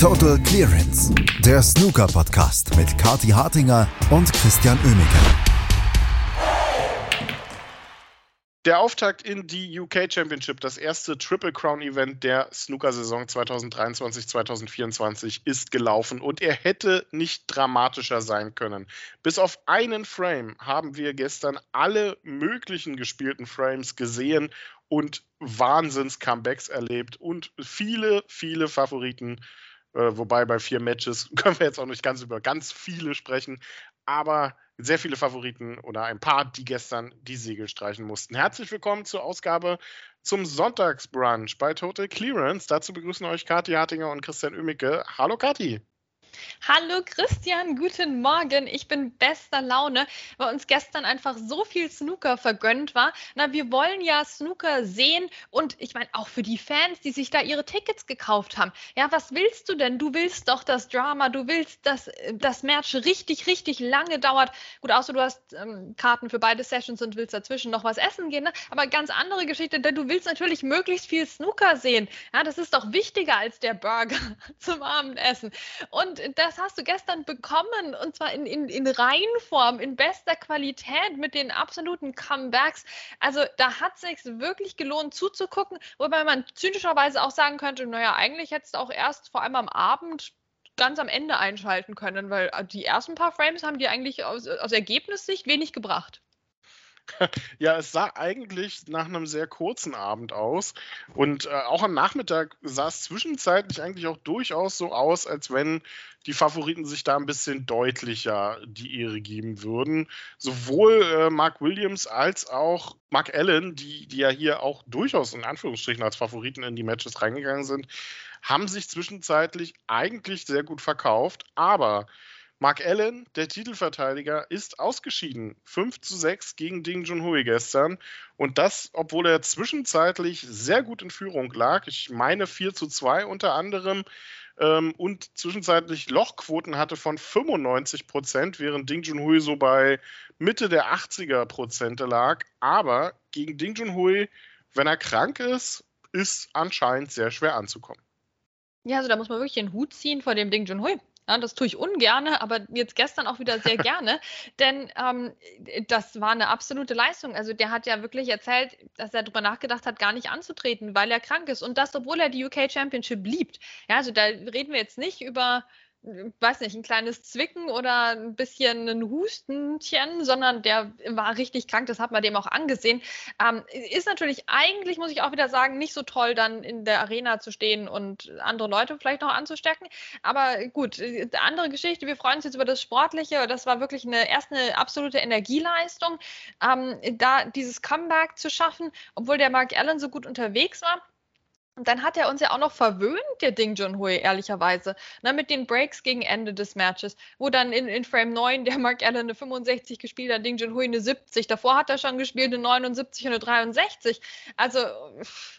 Total Clearance, der Snooker-Podcast mit Kati Hartinger und Christian Oemeke. Der Auftakt in die UK Championship, das erste Triple Crown Event der Snooker-Saison 2023-2024, ist gelaufen und er hätte nicht dramatischer sein können. Bis auf einen Frame haben wir gestern alle möglichen gespielten Frames gesehen und Wahnsinns-Comebacks erlebt und viele, viele Favoriten äh, wobei bei vier Matches können wir jetzt auch nicht ganz über ganz viele sprechen, aber sehr viele Favoriten oder ein paar, die gestern die Segel streichen mussten. Herzlich willkommen zur Ausgabe zum Sonntagsbrunch bei Total Clearance. Dazu begrüßen euch Kathi Hartinger und Christian Oemicke. Hallo Kathi. Hallo Christian, guten Morgen. Ich bin bester Laune, weil uns gestern einfach so viel Snooker vergönnt war. Na, wir wollen ja Snooker sehen und ich meine auch für die Fans, die sich da ihre Tickets gekauft haben. Ja, was willst du denn? Du willst doch das Drama, du willst, dass das Match richtig, richtig lange dauert. Gut, außer du hast ähm, Karten für beide Sessions und willst dazwischen noch was essen gehen. Ne? Aber ganz andere Geschichte, denn du willst natürlich möglichst viel Snooker sehen. Ja, das ist doch wichtiger als der Burger zum Abendessen. Und das hast du gestern bekommen und zwar in, in, in Reihenform, in bester Qualität mit den absoluten Comebacks. Also da hat es sich wirklich gelohnt zuzugucken, wobei man zynischerweise auch sagen könnte, naja, eigentlich hättest du auch erst vor allem am Abend ganz am Ende einschalten können, weil die ersten paar Frames haben die eigentlich aus, aus Ergebnissicht wenig gebracht. Ja, es sah eigentlich nach einem sehr kurzen Abend aus. Und äh, auch am Nachmittag sah es zwischenzeitlich eigentlich auch durchaus so aus, als wenn die Favoriten sich da ein bisschen deutlicher die Ehre geben würden. Sowohl äh, Mark Williams als auch Mark Allen, die, die ja hier auch durchaus in Anführungsstrichen als Favoriten in die Matches reingegangen sind, haben sich zwischenzeitlich eigentlich sehr gut verkauft. Aber Mark Allen, der Titelverteidiger, ist ausgeschieden. 5 zu 6 gegen Ding Junhui gestern. Und das, obwohl er zwischenzeitlich sehr gut in Führung lag. Ich meine 4 zu 2 unter anderem. Ähm, und zwischenzeitlich Lochquoten hatte von 95 Prozent, während Ding Junhui so bei Mitte der 80er Prozente lag. Aber gegen Ding Junhui, wenn er krank ist, ist anscheinend sehr schwer anzukommen. Ja, also da muss man wirklich den Hut ziehen vor dem Ding Junhui. Ja, das tue ich ungerne, aber jetzt gestern auch wieder sehr gerne, denn ähm, das war eine absolute Leistung. Also der hat ja wirklich erzählt, dass er darüber nachgedacht hat, gar nicht anzutreten, weil er krank ist und das, obwohl er die UK Championship liebt. Ja, also da reden wir jetzt nicht über weiß nicht, ein kleines Zwicken oder ein bisschen ein Hustenchen, sondern der war richtig krank, das hat man dem auch angesehen. Ähm, ist natürlich eigentlich, muss ich auch wieder sagen, nicht so toll, dann in der Arena zu stehen und andere Leute vielleicht noch anzustecken. Aber gut, andere Geschichte, wir freuen uns jetzt über das Sportliche. Das war wirklich eine erst eine absolute Energieleistung, ähm, da dieses Comeback zu schaffen, obwohl der Mark Allen so gut unterwegs war. Und dann hat er uns ja auch noch verwöhnt, der Ding Junhui, ehrlicherweise, ne, mit den Breaks gegen Ende des Matches, wo dann in, in Frame 9 der Mark Allen eine 65 gespielt hat, Ding Junhui eine 70. Davor hat er schon gespielt eine 79 und eine 63. Also,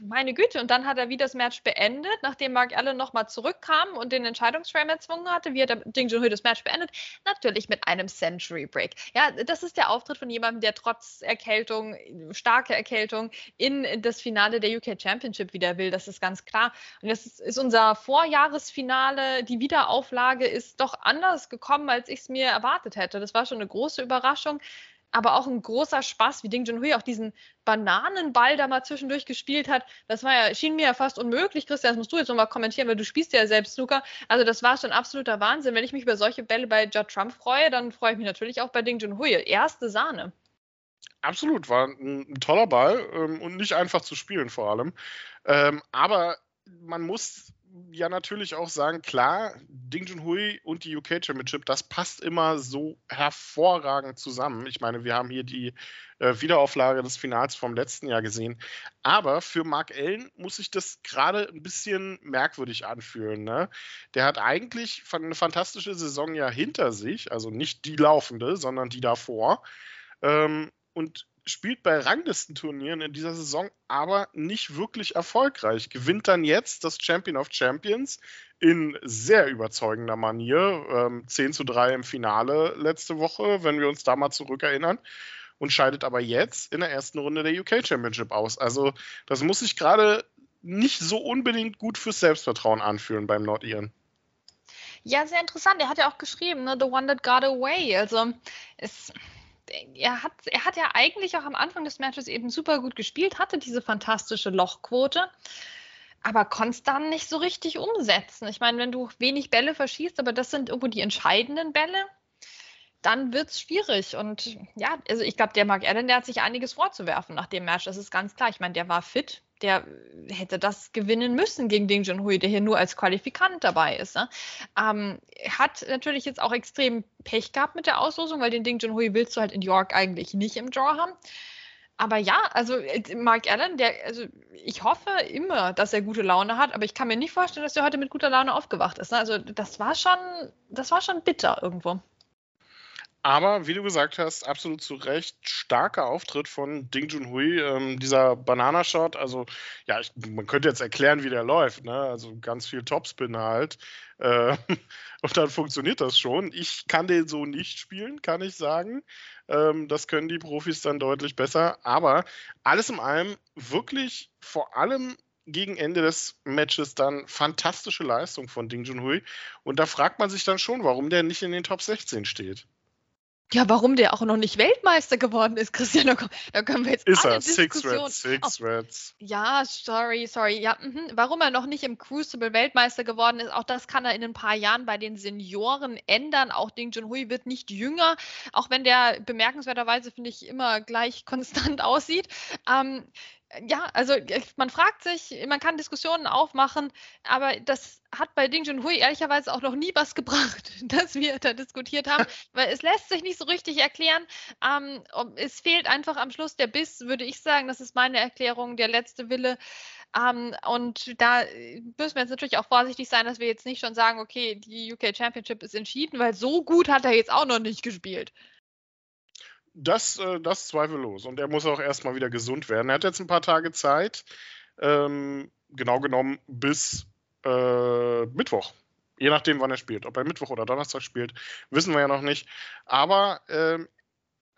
meine Güte. Und dann hat er wieder das Match beendet, nachdem Mark Allen nochmal zurückkam und den Entscheidungsframe erzwungen hatte. Wie hat Ding Junhui das Match beendet? Natürlich mit einem Century Break. Ja, das ist der Auftritt von jemandem, der trotz Erkältung, starke Erkältung, in das Finale der UK Championship wieder will. Das ist ganz klar. Und das ist, unser Vorjahresfinale. Die Wiederauflage ist doch anders gekommen, als ich es mir erwartet hätte. Das war schon eine große Überraschung aber auch ein großer Spaß, wie Ding Junhui auch diesen Bananenball da mal zwischendurch gespielt hat. Das war ja, schien mir ja fast unmöglich. Christian, das musst du jetzt nochmal kommentieren, weil du spielst ja selbst Snooker. Also das war schon absoluter Wahnsinn. Wenn ich mich über solche Bälle bei Judd Trump freue, dann freue ich mich natürlich auch bei Ding Junhui. Erste Sahne. Absolut, war ein, ein toller Ball ähm, und nicht einfach zu spielen vor allem. Ähm, aber man muss ja natürlich auch sagen, klar, Ding Junhui und die UK Championship, das passt immer so hervorragend zusammen. Ich meine, wir haben hier die äh, Wiederauflage des Finals vom letzten Jahr gesehen. Aber für Mark Allen muss sich das gerade ein bisschen merkwürdig anfühlen. Ne? Der hat eigentlich eine fantastische Saison ja hinter sich, also nicht die laufende, sondern die davor. Ähm, und spielt bei Ranglistenturnieren in dieser Saison aber nicht wirklich erfolgreich. Gewinnt dann jetzt das Champion of Champions in sehr überzeugender Manier. Ähm, 10 zu 3 im Finale letzte Woche, wenn wir uns da mal zurückerinnern. Und scheidet aber jetzt in der ersten Runde der UK Championship aus. Also, das muss sich gerade nicht so unbedingt gut fürs Selbstvertrauen anfühlen beim Nordiren. Ja, sehr interessant. Er hat ja auch geschrieben, ne, The One That Got Away. Also es, er, hat, er hat ja eigentlich auch am Anfang des Matches eben super gut gespielt, hatte diese fantastische Lochquote, aber konnte dann nicht so richtig umsetzen. Ich meine, wenn du wenig Bälle verschießt, aber das sind irgendwo die entscheidenden Bälle, dann wird es schwierig. Und ja, also ich glaube, der Mark Allen, der hat sich einiges vorzuwerfen nach dem Match. Das ist ganz klar. Ich meine, der war fit, der hätte das gewinnen müssen gegen Ding Junhui, der hier nur als Qualifikant dabei ist. Ne? Ähm, hat natürlich jetzt auch extrem Pech gehabt mit der Auslosung, weil den Ding Junhui willst du halt in York eigentlich nicht im Draw haben. Aber ja, also äh, Mark Allen, der, also ich hoffe immer, dass er gute Laune hat, aber ich kann mir nicht vorstellen, dass er heute mit guter Laune aufgewacht ist. Ne? Also das war schon, das war schon bitter irgendwo. Aber wie du gesagt hast, absolut zu Recht, starker Auftritt von Ding Junhui. Ähm, dieser Bananashot, also ja, ich, man könnte jetzt erklären, wie der läuft. Ne? Also ganz viel Topspin halt. Äh, und dann funktioniert das schon. Ich kann den so nicht spielen, kann ich sagen. Ähm, das können die Profis dann deutlich besser. Aber alles in allem wirklich vor allem gegen Ende des Matches dann fantastische Leistung von Ding Junhui. Und da fragt man sich dann schon, warum der nicht in den Top 16 steht. Ja, warum der auch noch nicht Weltmeister geworden ist, Christian, da, können wir jetzt ist alle er. Six Reds, Six Reds. Ja, sorry, sorry. Ja, mh. warum er noch nicht im Crucible Weltmeister geworden ist, auch das kann er in ein paar Jahren bei den Senioren ändern. Auch Ding Junhui wird nicht jünger, auch wenn der bemerkenswerterweise, finde ich, immer gleich konstant aussieht. Ähm, ja, also man fragt sich, man kann Diskussionen aufmachen, aber das hat bei Ding Junhui ehrlicherweise auch noch nie was gebracht, dass wir da diskutiert haben, weil es lässt sich nicht so richtig erklären. Ähm, es fehlt einfach am Schluss der Biss, würde ich sagen. Das ist meine Erklärung, der letzte Wille. Ähm, und da müssen wir jetzt natürlich auch vorsichtig sein, dass wir jetzt nicht schon sagen, okay, die UK Championship ist entschieden, weil so gut hat er jetzt auch noch nicht gespielt. Das, äh, das zweifellos. Und er muss auch erstmal wieder gesund werden. Er hat jetzt ein paar Tage Zeit, ähm, genau genommen bis äh, Mittwoch. Je nachdem, wann er spielt. Ob er Mittwoch oder Donnerstag spielt, wissen wir ja noch nicht. Aber ähm,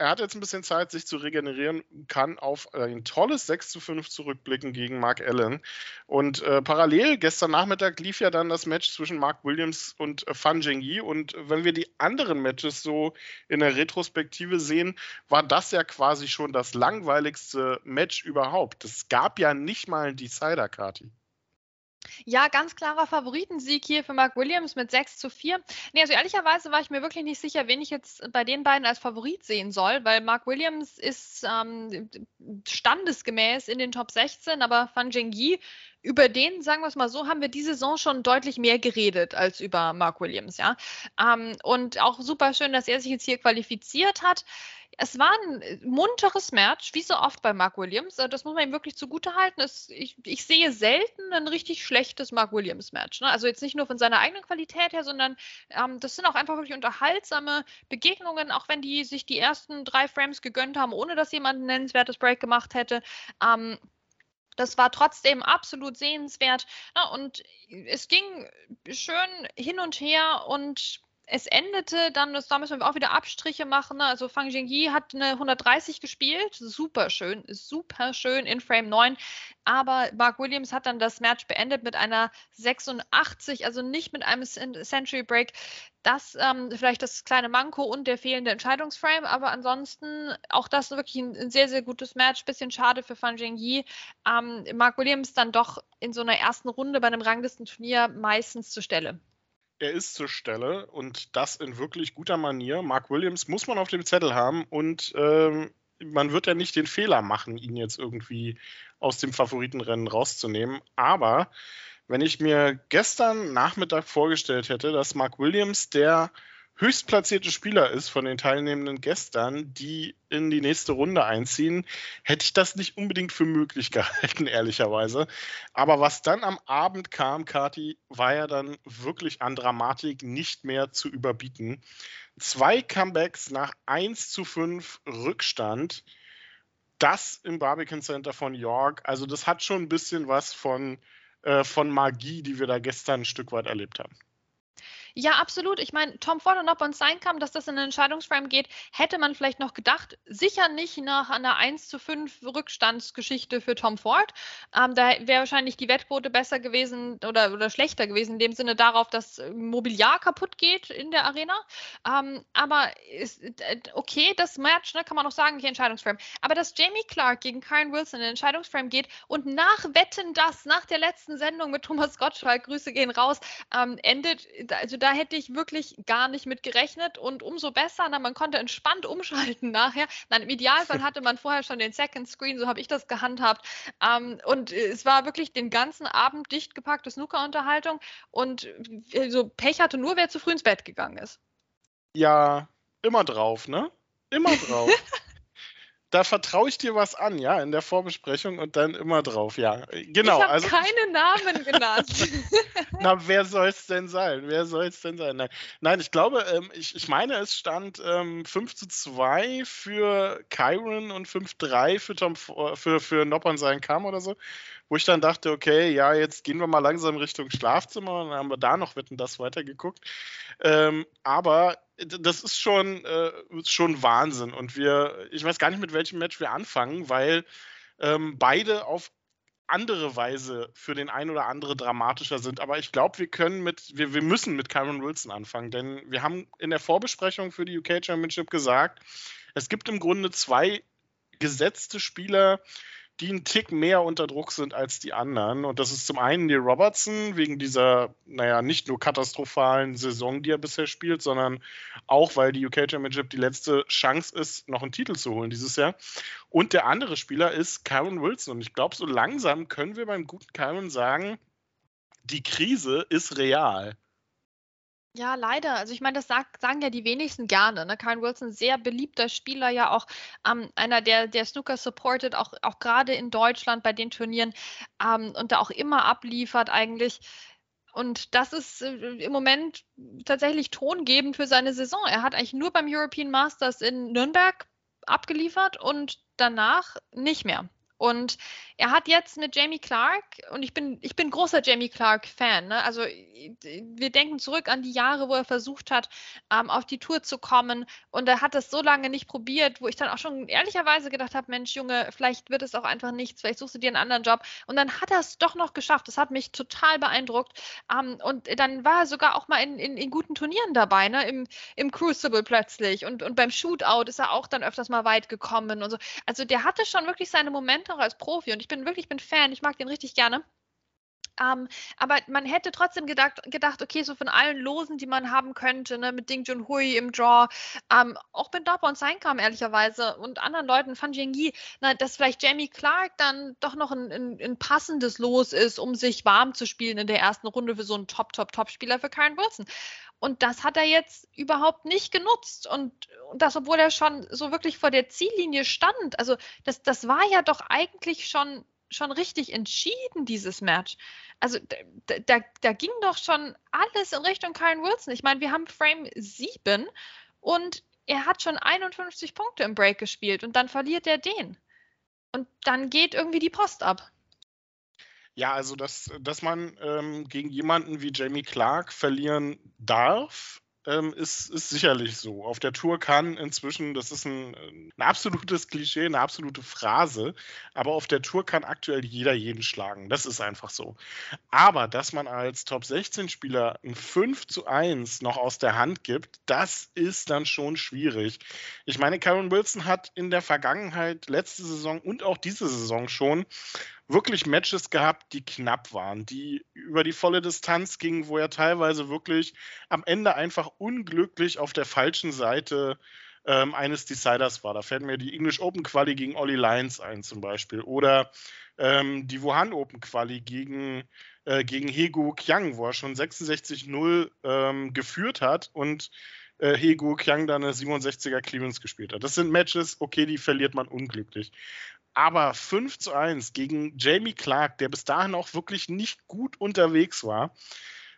er hat jetzt ein bisschen Zeit, sich zu regenerieren, kann auf ein tolles 6 zu 5 zurückblicken gegen Mark Allen. Und äh, parallel, gestern Nachmittag lief ja dann das Match zwischen Mark Williams und äh, Fan Zhengyi. Und wenn wir die anderen Matches so in der Retrospektive sehen, war das ja quasi schon das langweiligste Match überhaupt. Es gab ja nicht mal ein Decider-Kati. Ja, ganz klarer Favoritensieg hier für Mark Williams mit 6 zu 4. Nee, also ehrlicherweise war ich mir wirklich nicht sicher, wen ich jetzt bei den beiden als Favorit sehen soll, weil Mark Williams ist ähm, standesgemäß in den Top 16, aber Fan Zhengyi über den, sagen wir es mal so, haben wir diese Saison schon deutlich mehr geredet als über Mark Williams, ja. Ähm, und auch super schön, dass er sich jetzt hier qualifiziert hat. Es war ein munteres Match, wie so oft bei Mark Williams. Äh, das muss man ihm wirklich zugutehalten. Es, ich, ich sehe selten ein richtig schlechtes Mark Williams-Match. Ne? Also jetzt nicht nur von seiner eigenen Qualität her, sondern ähm, das sind auch einfach wirklich unterhaltsame Begegnungen, auch wenn die sich die ersten drei Frames gegönnt haben, ohne dass jemand ein nennenswertes Break gemacht hätte. Ähm, das war trotzdem absolut sehenswert. Na, und es ging schön hin und her und es endete dann, da müssen wir auch wieder Abstriche machen. Ne? Also Fang Jingyi hat eine 130 gespielt, super schön, super schön in Frame 9. Aber Mark Williams hat dann das Match beendet mit einer 86, also nicht mit einem Century Break. Das ähm, vielleicht das kleine Manko und der fehlende Entscheidungsframe, aber ansonsten auch das wirklich ein, ein sehr, sehr gutes Match. Bisschen schade für Fan Jingyi. Ähm, Mark Williams dann doch in so einer ersten Runde bei einem Ranglistenturnier meistens zur Stelle er ist zur Stelle und das in wirklich guter Manier. Mark Williams muss man auf dem Zettel haben und ähm, man wird ja nicht den Fehler machen, ihn jetzt irgendwie aus dem Favoritenrennen rauszunehmen. Aber wenn ich mir gestern Nachmittag vorgestellt hätte, dass Mark Williams der höchstplatzierte Spieler ist von den teilnehmenden gestern, die in die nächste Runde einziehen, hätte ich das nicht unbedingt für möglich gehalten, ehrlicherweise. Aber was dann am Abend kam, Kati, war ja dann wirklich an Dramatik nicht mehr zu überbieten. Zwei Comebacks nach 1 zu 5 Rückstand. Das im Barbican Center von York. Also, das hat schon ein bisschen was von, äh, von Magie, die wir da gestern ein Stück weit erlebt haben. Ja, absolut. Ich meine, Tom Ford und ob uns sein kann, dass das in den Entscheidungsframe geht, hätte man vielleicht noch gedacht. Sicher nicht nach einer 1 zu 5 Rückstandsgeschichte für Tom Ford. Ähm, da wäre wahrscheinlich die Wettquote besser gewesen oder, oder schlechter gewesen, in dem Sinne darauf, dass Mobiliar kaputt geht in der Arena. Ähm, aber ist, äh, okay, das Match, ne, kann man auch sagen, nicht Entscheidungsframe. Aber dass Jamie Clark gegen Karen Wilson in den Entscheidungsframe geht und nach Wetten das, nach der letzten Sendung mit Thomas Gottschalk, Grüße gehen raus, ähm, endet, also da hätte ich wirklich gar nicht mit gerechnet und umso besser, na, man konnte entspannt umschalten nachher. Nein, im Idealfall hatte man vorher schon den Second Screen, so habe ich das gehandhabt. Ähm, und es war wirklich den ganzen Abend dicht gepackte Snooker-Unterhaltung und äh, so Pech hatte nur, wer zu früh ins Bett gegangen ist. Ja, immer drauf, ne? Immer drauf. da vertraue ich dir was an, ja, in der Vorbesprechung und dann immer drauf, ja. Genau. Ich habe also, keine Namen genannt. Na, wer soll es denn sein? Wer soll es denn sein? Nein, Nein ich glaube, ähm, ich, ich meine, es stand ähm, 5 zu 2 für Kyron und 5-3 für Tom für, für Noppern sein Kam oder so. Wo ich dann dachte, okay, ja, jetzt gehen wir mal langsam Richtung Schlafzimmer und dann haben wir da noch Wetten das weitergeguckt. Ähm, aber das ist schon, äh, schon Wahnsinn. Und wir, ich weiß gar nicht, mit welchem Match wir anfangen, weil ähm, beide auf andere Weise für den einen oder andere dramatischer sind. Aber ich glaube, wir können mit, wir, wir müssen mit Cameron Wilson anfangen, denn wir haben in der Vorbesprechung für die UK Championship gesagt, es gibt im Grunde zwei gesetzte Spieler, die einen Tick mehr unter Druck sind als die anderen. Und das ist zum einen Neil Robertson, wegen dieser, naja, nicht nur katastrophalen Saison, die er bisher spielt, sondern auch, weil die UK Championship die letzte Chance ist, noch einen Titel zu holen dieses Jahr. Und der andere Spieler ist Kyron Wilson. Und ich glaube, so langsam können wir beim guten Kyron sagen, die Krise ist real. Ja, leider. Also ich meine, das sagt, sagen ja die wenigsten gerne. Ne? Karen Wilson, sehr beliebter Spieler, ja auch ähm, einer, der, der Snooker supportet, auch, auch gerade in Deutschland bei den Turnieren ähm, und da auch immer abliefert eigentlich. Und das ist äh, im Moment tatsächlich tongebend für seine Saison. Er hat eigentlich nur beim European Masters in Nürnberg abgeliefert und danach nicht mehr. Und er hat jetzt mit Jamie Clark, und ich bin, ich bin großer Jamie Clark-Fan, ne? also wir denken zurück an die Jahre, wo er versucht hat, ähm, auf die Tour zu kommen und er hat das so lange nicht probiert, wo ich dann auch schon ehrlicherweise gedacht habe, Mensch, Junge, vielleicht wird es auch einfach nichts, vielleicht suchst du dir einen anderen Job. Und dann hat er es doch noch geschafft. Das hat mich total beeindruckt. Ähm, und dann war er sogar auch mal in, in, in guten Turnieren dabei, ne? Im, im Crucible plötzlich. Und, und beim Shootout ist er auch dann öfters mal weit gekommen und so. Also der hatte schon wirklich seine Momente auch als Profi und ich bin wirklich, bin Fan, ich mag den richtig gerne. Ähm, aber man hätte trotzdem gedacht, gedacht, okay, so von allen Losen, die man haben könnte, ne, mit Ding Junhui im Draw, ähm, auch mit Dopper und Seinkam ehrlicherweise und anderen Leuten, Fan Jingyi, dass vielleicht Jamie Clark dann doch noch ein, ein, ein, passendes Los ist, um sich warm zu spielen in der ersten Runde für so einen Top, Top, Top-Spieler für Karen Wilson. Und das hat er jetzt überhaupt nicht genutzt. Und, und, das, obwohl er schon so wirklich vor der Ziellinie stand. Also das, das war ja doch eigentlich schon schon richtig entschieden, dieses Match. Also da, da, da ging doch schon alles in Richtung Kyle Wilson. Ich meine, wir haben Frame 7 und er hat schon 51 Punkte im Break gespielt und dann verliert er den. Und dann geht irgendwie die Post ab. Ja, also dass, dass man ähm, gegen jemanden wie Jamie Clark verlieren darf, ähm, ist, ist sicherlich so. Auf der Tour kann inzwischen, das ist ein, ein, absolutes Klischee, eine absolute Phrase, aber auf der Tour kann aktuell jeder jeden schlagen. Das ist einfach so. Aber dass man als Top 16-Spieler ein 5 zu 1 noch aus der Hand gibt, das ist dann schon schwierig. Ich meine, Karen Wilson hat in der Vergangenheit, letzte Saison und auch diese Saison schon wirklich Matches gehabt, die knapp waren, die über die volle Distanz gingen, wo er teilweise wirklich am Ende einfach unglücklich auf der falschen Seite ähm, eines Deciders war. Da fällt mir die English Open Quali gegen Ollie Lyons ein zum Beispiel oder ähm, die Wuhan Open Quali gegen, äh, gegen Hego Qiang, wo er schon 66-0 ähm, geführt hat und äh, Hego Qiang dann eine 67er Clearance gespielt hat. Das sind Matches, okay, die verliert man unglücklich. Aber 5 zu 1 gegen Jamie Clark, der bis dahin auch wirklich nicht gut unterwegs war,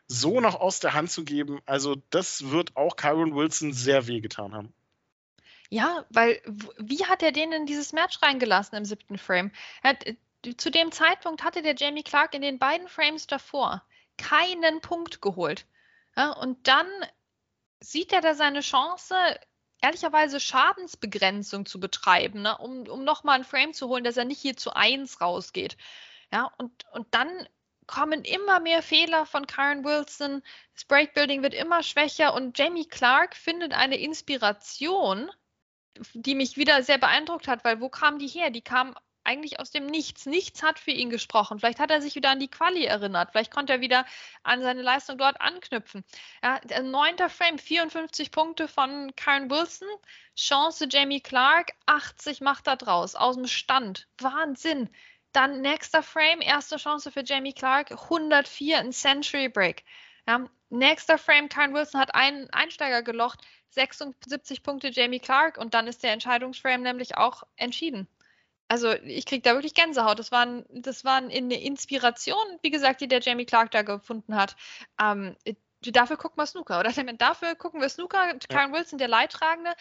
so noch aus der Hand zu geben, also das wird auch Kyron Wilson sehr wehgetan haben. Ja, weil wie hat er den in dieses Match reingelassen im siebten Frame? Hat, äh, zu dem Zeitpunkt hatte der Jamie Clark in den beiden Frames davor keinen Punkt geholt. Ja, und dann sieht er da seine Chance, ehrlicherweise Schadensbegrenzung zu betreiben, ne? um, um nochmal ein Frame zu holen, dass er nicht hier zu 1 rausgeht. Ja, und, und dann kommen immer mehr Fehler von Karen Wilson. Das Breakbuilding wird immer schwächer und Jamie Clark findet eine Inspiration, die mich wieder sehr beeindruckt hat, weil wo kam die her? Die kam eigentlich aus dem Nichts. Nichts hat für ihn gesprochen. Vielleicht hat er sich wieder an die Quali erinnert. Vielleicht konnte er wieder an seine Leistung dort anknüpfen. Ja, neunter Frame, 54 Punkte von Karen Wilson. Chance Jamie Clark, 80 macht er draus, aus dem Stand. Wahnsinn. Dann nächster Frame, erste Chance für Jamie Clark, 104, ein Century Break. Ja, nächster Frame, Karen Wilson hat einen Einsteiger gelocht, 76 Punkte Jamie Clark und dann ist der Entscheidungsframe nämlich auch entschieden. Also ich kriege da wirklich Gänsehaut. Das war, das war eine Inspiration, wie gesagt, die der Jamie Clark da gefunden hat. Ähm, dafür gucken wir Snooker, oder? Dafür gucken wir Snooker. Karen Wilson, der Leidtragende,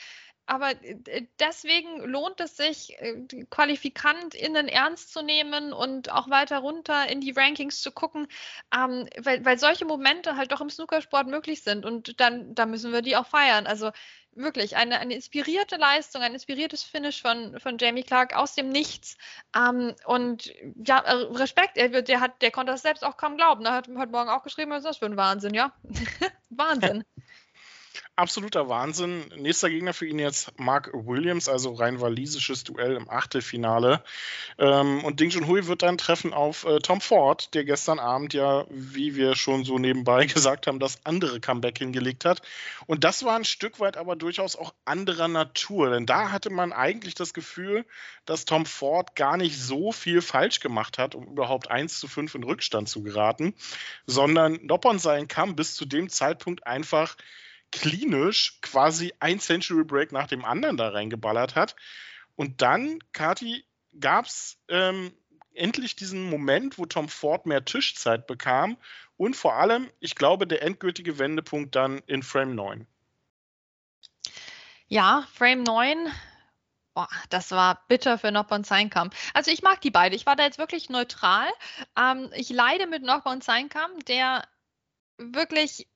aber äh, deswegen lohnt es sich, äh, QualifikantInnen ernst zu nehmen und auch weiter runter in die Rankings zu gucken, ähm, weil, weil solche Momente halt doch im Snookersport möglich sind und dann, dann müssen wir die auch feiern. Also wirklich eine, eine inspirierte Leistung, ein inspiriertes Finish von, von Jamie Clark aus dem Nichts. Ähm, und ja, äh, Respekt, er, der, hat, der konnte das selbst auch kaum glauben. Er hat heute Morgen auch geschrieben, was ist das für ein Wahnsinn, ja? Wahnsinn. absoluter Wahnsinn. Nächster Gegner für ihn jetzt Mark Williams, also rein walisisches Duell im Achtelfinale. Ähm, und Ding Junhui wird dann treffen auf äh, Tom Ford, der gestern Abend ja, wie wir schon so nebenbei gesagt haben, das andere Comeback hingelegt hat. Und das war ein Stück weit aber durchaus auch anderer Natur, denn da hatte man eigentlich das Gefühl, dass Tom Ford gar nicht so viel falsch gemacht hat, um überhaupt 1 zu 5 in Rückstand zu geraten, sondern Noppon sein Kamm bis zu dem Zeitpunkt einfach klinisch quasi ein Century Break nach dem anderen da reingeballert hat. Und dann, Kati, gab es ähm, endlich diesen Moment, wo Tom Ford mehr Tischzeit bekam und vor allem, ich glaube, der endgültige Wendepunkt dann in Frame 9. Ja, Frame 9. Boah, das war bitter für Noppon Seinkamp. Also ich mag die beide. Ich war da jetzt wirklich neutral. Ähm, ich leide mit Noppon Seinkamp, der wirklich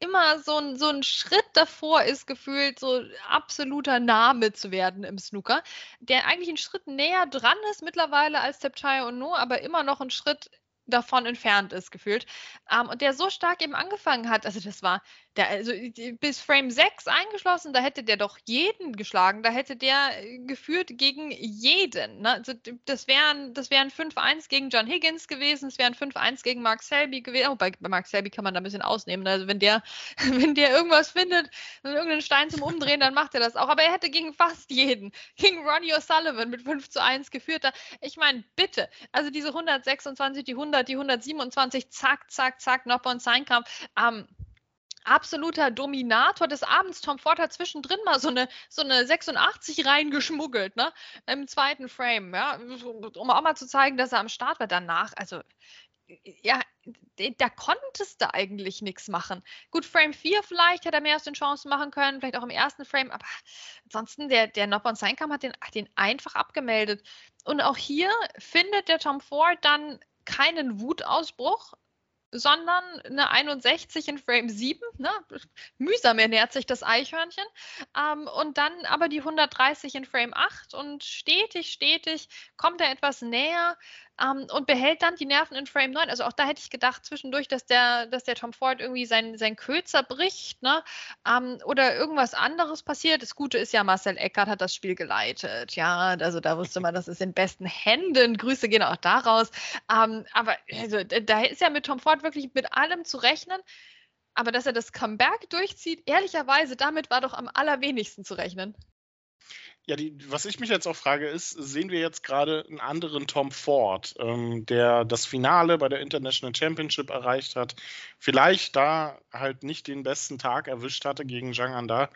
immer so ein, so ein Schritt davor ist, gefühlt so absoluter Name zu werden im Snooker, der eigentlich einen Schritt näher dran ist mittlerweile als Tepchai und No, aber immer noch einen Schritt davon entfernt ist, gefühlt. Ähm, und der so stark eben angefangen hat, also das war, der, also bis Frame 6 eingeschlossen, da hätte der doch jeden geschlagen, da hätte der äh, geführt gegen jeden. Ne? Also das wären, das wären 5-1 gegen John Higgins gewesen, es wären 5-1 gegen Mark Selby gewesen. Oh, bei, bei Mark Selby kann man da ein bisschen ausnehmen. Ne? Also wenn der, wenn der irgendwas findet, irgendeinen Stein zum Umdrehen, dann macht er das auch. Aber er hätte gegen fast jeden, gegen Ronnie O'Sullivan mit 5 zu 1 geführt. Ich meine, bitte, also diese 126, die 100, die 127, zack, zack, zack, Nopper und Seinkamp. Ähm, absoluter Dominator des Abends. Tom Ford hat zwischendrin mal so eine, so eine 86 reingeschmuggelt, ne? Im zweiten Frame, ja, um auch mal zu zeigen, dass er am Start war. Danach, also ja, da konntest du eigentlich nichts machen. Gut, Frame 4 vielleicht hätte er mehr aus den Chancen machen können, vielleicht auch im ersten Frame, aber ansonsten, der, der Noppon Seinkam hat den, hat den einfach abgemeldet. Und auch hier findet der Tom Ford dann keinen Wutausbruch, sondern eine 61 in Frame 7. Ne? Mühsam ernährt sich das Eichhörnchen. Ähm, und dann aber die 130 in Frame 8 und stetig, stetig kommt er etwas näher ähm, und behält dann die Nerven in Frame 9. Also auch da hätte ich gedacht zwischendurch, dass der, dass der Tom Ford irgendwie sein, sein Közer bricht ne? Ähm, oder irgendwas anderes passiert. Das Gute ist ja, Marcel Eckert hat das Spiel geleitet. Ja, also da wusste man, das ist in besten Händen. Grüße gehen auch daraus. Ähm, aber also, da ist ja mit Tom Ford wirklich mit allem zu rechnen. Aber dass er das Comeback durchzieht, ehrlicherweise, damit war doch am allerwenigsten zu rechnen. Ja, die, was ich mich jetzt auch frage, ist, sehen wir jetzt gerade einen anderen Tom Ford, ähm, der das Finale bei der International Championship erreicht hat, vielleicht da halt nicht den besten Tag erwischt hatte gegen Zhang Anda,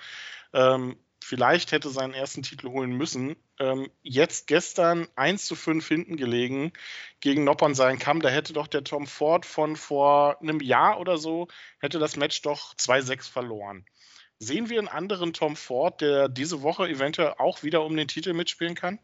ähm, vielleicht hätte seinen ersten Titel holen müssen. Ähm, jetzt gestern 1 zu 5 hinten gelegen gegen Noppon sein Kamm. Da hätte doch der Tom Ford von vor einem Jahr oder so, hätte das Match doch 2-6 verloren. Sehen wir einen anderen Tom Ford, der diese Woche eventuell auch wieder um den Titel mitspielen kann?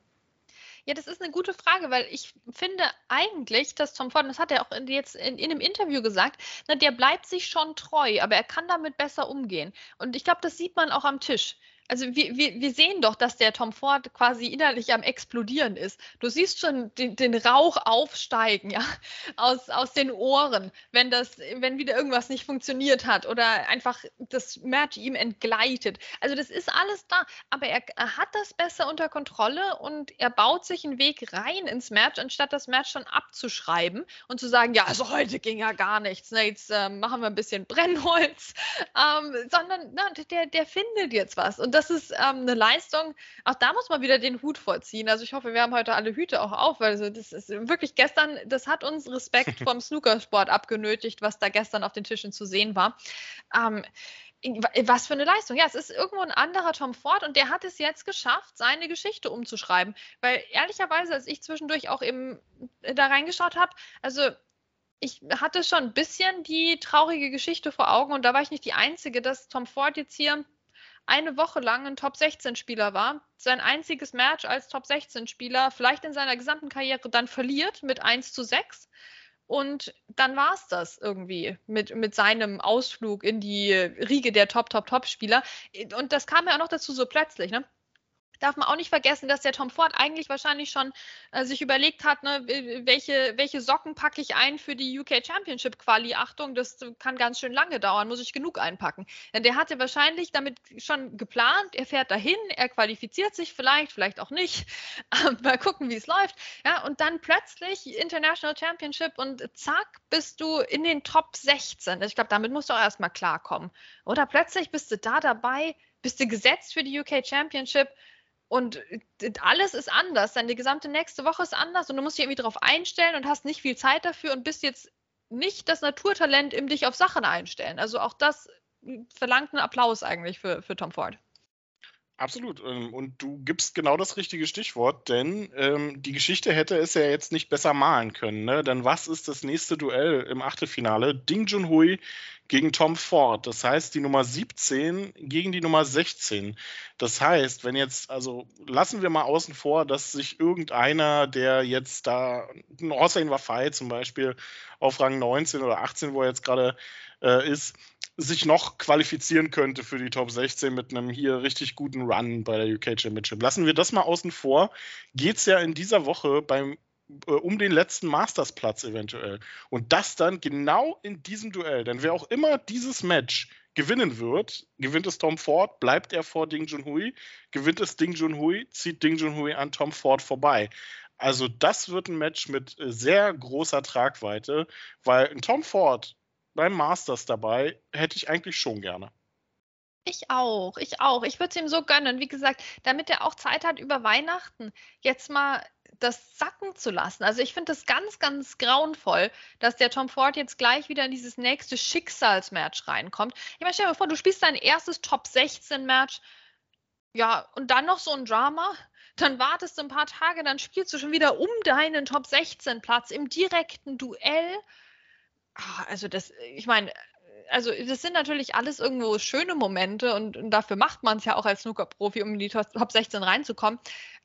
Ja, das ist eine gute Frage, weil ich finde eigentlich, dass Tom Ford, das hat er auch jetzt in, in einem Interview gesagt, na, der bleibt sich schon treu, aber er kann damit besser umgehen. Und ich glaube, das sieht man auch am Tisch also wir, wir, wir sehen doch, dass der Tom Ford quasi innerlich am explodieren ist. Du siehst schon den, den Rauch aufsteigen, ja, aus, aus den Ohren, wenn das, wenn wieder irgendwas nicht funktioniert hat oder einfach das Match ihm entgleitet. Also das ist alles da, aber er, er hat das besser unter Kontrolle und er baut sich einen Weg rein ins Match, anstatt das Match schon abzuschreiben und zu sagen, ja, also heute ging ja gar nichts, ne, jetzt äh, machen wir ein bisschen Brennholz, ähm, sondern na, der, der findet jetzt was und das ist ähm, eine Leistung, auch da muss man wieder den Hut vorziehen. Also ich hoffe, wir haben heute alle Hüte auch auf, weil also das ist wirklich gestern, das hat uns Respekt vom Snookersport abgenötigt, was da gestern auf den Tischen zu sehen war. Ähm, was für eine Leistung. Ja, es ist irgendwo ein anderer Tom Ford und der hat es jetzt geschafft, seine Geschichte umzuschreiben. Weil ehrlicherweise, als ich zwischendurch auch eben da reingeschaut habe, also ich hatte schon ein bisschen die traurige Geschichte vor Augen und da war ich nicht die Einzige, dass Tom Ford jetzt hier eine Woche lang ein Top-16-Spieler war, sein einziges Match als Top-16-Spieler vielleicht in seiner gesamten Karriere dann verliert mit 1 zu 6. Und dann war es das irgendwie mit, mit seinem Ausflug in die Riege der Top-Top-Top-Spieler. Und das kam ja auch noch dazu so plötzlich. Ne? Darf man auch nicht vergessen, dass der Tom Ford eigentlich wahrscheinlich schon äh, sich überlegt hat, ne, welche, welche Socken packe ich ein für die UK Championship Quali. Achtung, das kann ganz schön lange dauern, muss ich genug einpacken. Der hatte wahrscheinlich damit schon geplant, er fährt dahin, er qualifiziert sich vielleicht, vielleicht auch nicht. Mal gucken, wie es läuft. Ja, und dann plötzlich International Championship und zack, bist du in den Top 16. Ich glaube, damit musst du auch erstmal klarkommen. Oder plötzlich bist du da dabei, bist du gesetzt für die UK Championship und äh, alles ist anders. Deine gesamte nächste Woche ist anders und du musst dich irgendwie darauf einstellen und hast nicht viel Zeit dafür und bist jetzt nicht das Naturtalent im dich auf Sachen einstellen. Also auch das hm, verlangt einen Applaus eigentlich für, für Tom Ford. Absolut. Ähm, und du gibst genau das richtige Stichwort, denn ähm, die Geschichte hätte es ja jetzt nicht besser malen können. Ne? Denn was ist das nächste Duell im Achtelfinale? Ding Junhui gegen Tom Ford. Das heißt, die Nummer 17 gegen die Nummer 16. Das heißt, wenn jetzt, also lassen wir mal außen vor, dass sich irgendeiner, der jetzt da, Hossein Wafai zum Beispiel, auf Rang 19 oder 18, wo er jetzt gerade äh, ist, sich noch qualifizieren könnte für die Top 16 mit einem hier richtig guten Run bei der UK Championship. Lassen wir das mal außen vor. Geht es ja in dieser Woche beim, äh, um den letzten Masters-Platz eventuell. Und das dann genau in diesem Duell. Denn wer auch immer dieses Match gewinnen wird, gewinnt es Tom Ford, bleibt er vor Ding Junhui, gewinnt es Ding Junhui, zieht Ding Junhui an Tom Ford vorbei. Also das wird ein Match mit äh, sehr großer Tragweite, weil Tom Ford beim Masters dabei, hätte ich eigentlich schon gerne. Ich auch, ich auch. Ich würde es ihm so gönnen, wie gesagt, damit er auch Zeit hat, über Weihnachten jetzt mal das sacken zu lassen. Also ich finde das ganz, ganz grauenvoll, dass der Tom Ford jetzt gleich wieder in dieses nächste Schicksalsmatch reinkommt. Ich meine, stell dir vor, du spielst dein erstes Top 16 Match, ja, und dann noch so ein Drama. Dann wartest du ein paar Tage, dann spielst du schon wieder um deinen Top 16 Platz im direkten Duell also das, ich meine, also das sind natürlich alles irgendwo schöne Momente und, und dafür macht man es ja auch als Snooker-Profi, um in die Top 16 reinzukommen.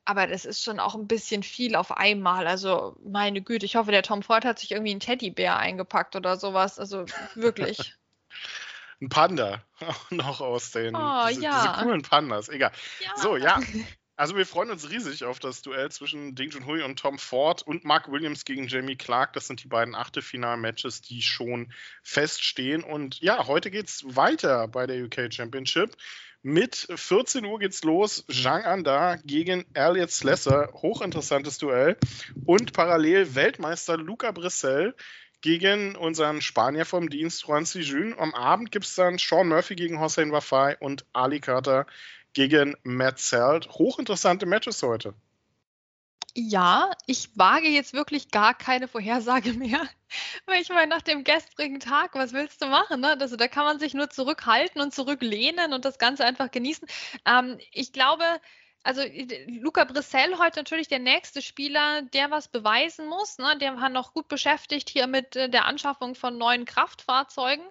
Aber das ist schon auch ein bisschen viel auf einmal. Also meine Güte, ich hoffe, der Tom Ford hat sich irgendwie einen Teddybär eingepackt oder sowas. Also wirklich. ein Panda noch aus den oh, diese, ja. diese coolen Pandas. Egal. Ja. So, ja. Also wir freuen uns riesig auf das Duell zwischen Ding Junhui und Tom Ford und Mark Williams gegen Jamie Clark. Das sind die beiden Achtelfinal-Matches, die schon feststehen. Und ja, heute geht es weiter bei der UK Championship. Mit 14 Uhr geht's los. Zhang Anda gegen Elliot Slesser. Hochinteressantes Duell. Und parallel Weltmeister Luca Brissell gegen unseren Spanier vom Dienst Juan Sijun. Am Abend gibt es dann Sean Murphy gegen Hossein Wafai und Ali Carter gegen Matt Zelt. Hochinteressante Matches heute. Ja, ich wage jetzt wirklich gar keine Vorhersage mehr. Weil ich meine, nach dem gestrigen Tag, was willst du machen? Ne? Also da kann man sich nur zurückhalten und zurücklehnen und das Ganze einfach genießen. Ähm, ich glaube, also Luca Brissell heute natürlich der nächste Spieler, der was beweisen muss. Ne? Der war noch gut beschäftigt hier mit äh, der Anschaffung von neuen Kraftfahrzeugen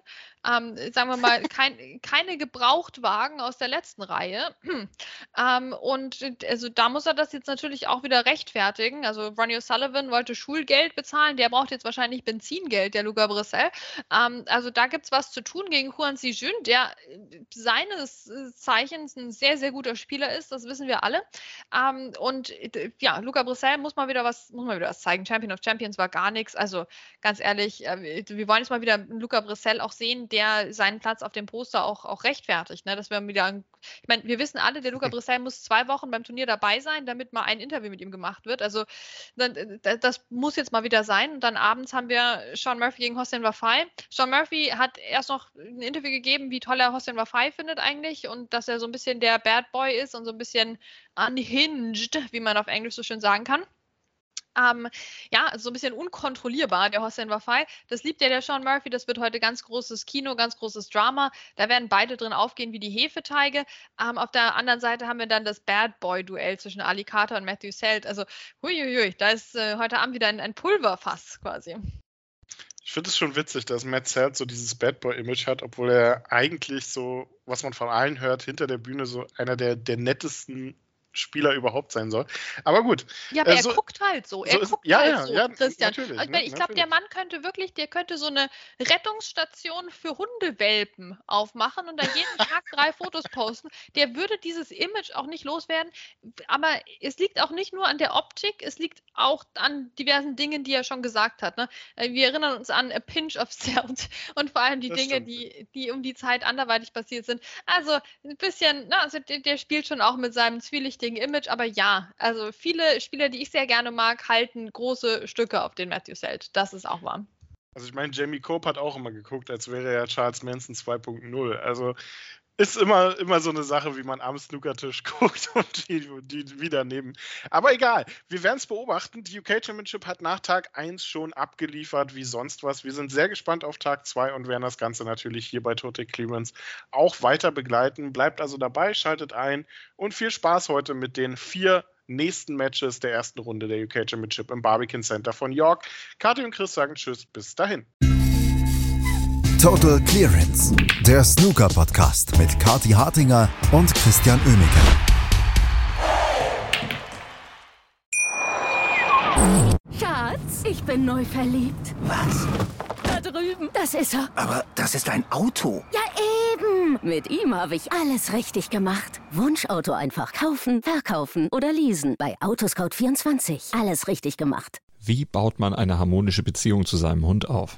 ähm, sagen wir mal, kein, keine Gebrauchtwagen aus der letzten Reihe. ähm, und also da muss er das jetzt natürlich auch wieder rechtfertigen. Also Ronnie O'Sullivan wollte Schulgeld bezahlen, der braucht jetzt wahrscheinlich Benzingeld, der Luca Brissell. Ähm, also da gibt es was zu tun gegen Juan Sijun, der seines Zeichens ein sehr, sehr guter Spieler ist, das wissen wir alle. Ähm, und ja, Luca Brissell muss mal wieder was, muss mal wieder was zeigen. Champion of Champions war gar nichts. Also ganz ehrlich, äh, wir wollen jetzt mal wieder Luca Brissell auch sehen, der seinen Platz auf dem Poster auch, auch rechtfertigt. Ne? Dass wir wieder, ich meine, wir wissen alle, der Luca Brissell muss zwei Wochen beim Turnier dabei sein, damit mal ein Interview mit ihm gemacht wird. Also dann, äh, das muss jetzt mal wieder sein. Und dann abends haben wir Sean Murphy gegen Hossein Wafai. Sean Murphy hat erst noch ein Interview gegeben, wie toll er Hossein Wafai findet eigentlich und dass er so ein bisschen der Bad Boy ist und so ein bisschen unhinged, wie man auf Englisch so schön sagen kann. Ähm, ja, so ein bisschen unkontrollierbar, der Hossein Wafai. Das liebt ja der Sean Murphy. Das wird heute ganz großes Kino, ganz großes Drama. Da werden beide drin aufgehen wie die Hefeteige. Ähm, auf der anderen Seite haben wir dann das Bad Boy-Duell zwischen Ali Carter und Matthew Selt. Also, huiuiui, da ist äh, heute Abend wieder ein, ein Pulverfass quasi. Ich finde es schon witzig, dass Matt Selt so dieses Bad Boy-Image hat, obwohl er eigentlich so, was man von allen hört, hinter der Bühne so einer der, der nettesten Spieler überhaupt sein soll. Aber gut. Ja, aber äh, so, er guckt halt so. Er so guckt ja, halt ja, so, ja, Christian. Ich, ne, ich glaube, der Mann könnte wirklich, der könnte so eine Rettungsstation für Hundewelpen aufmachen und da jeden Tag drei Fotos posten. Der würde dieses Image auch nicht loswerden. Aber es liegt auch nicht nur an der Optik, es liegt auch an diversen Dingen, die er schon gesagt hat. Ne? Äh, wir erinnern uns an A Pinch of Salt und vor allem die das Dinge, die, die um die Zeit anderweitig passiert sind. Also ein bisschen, na, also der, der spielt schon auch mit seinem zwielichtigen richtigen Image, aber ja, also viele Spieler, die ich sehr gerne mag, halten große Stücke auf den Matthew Selt. Das ist auch wahr. Also ich meine, Jamie Cope hat auch immer geguckt, als wäre er Charles Manson 2.0. Also ist immer, immer so eine Sache, wie man am Snookertisch guckt und die, die wieder neben. Aber egal, wir werden es beobachten. Die UK Championship hat nach Tag 1 schon abgeliefert wie sonst was. Wir sind sehr gespannt auf Tag 2 und werden das Ganze natürlich hier bei Tote Clearance auch weiter begleiten. Bleibt also dabei, schaltet ein und viel Spaß heute mit den vier nächsten Matches der ersten Runde der UK Championship im Barbican Center von York. Kathi und Chris sagen Tschüss, bis dahin. Total Clearance, der Snooker-Podcast mit Kati Hartinger und Christian Oemeke. Schatz, ich bin neu verliebt. Was? Da drüben. Das ist er. Aber das ist ein Auto. Ja, eben. Mit ihm habe ich alles richtig gemacht. Wunschauto einfach kaufen, verkaufen oder leasen. Bei Autoscout24. Alles richtig gemacht. Wie baut man eine harmonische Beziehung zu seinem Hund auf?